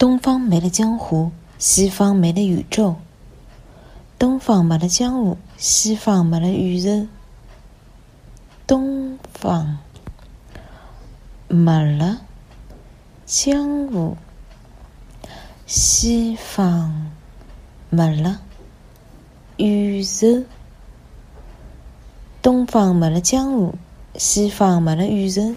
东方没了江湖，西方没了宇宙。东方没了江湖，西方没了宇宙。东方没了江湖，西方没了宇宙。东方没了江湖，西方没了宇宙。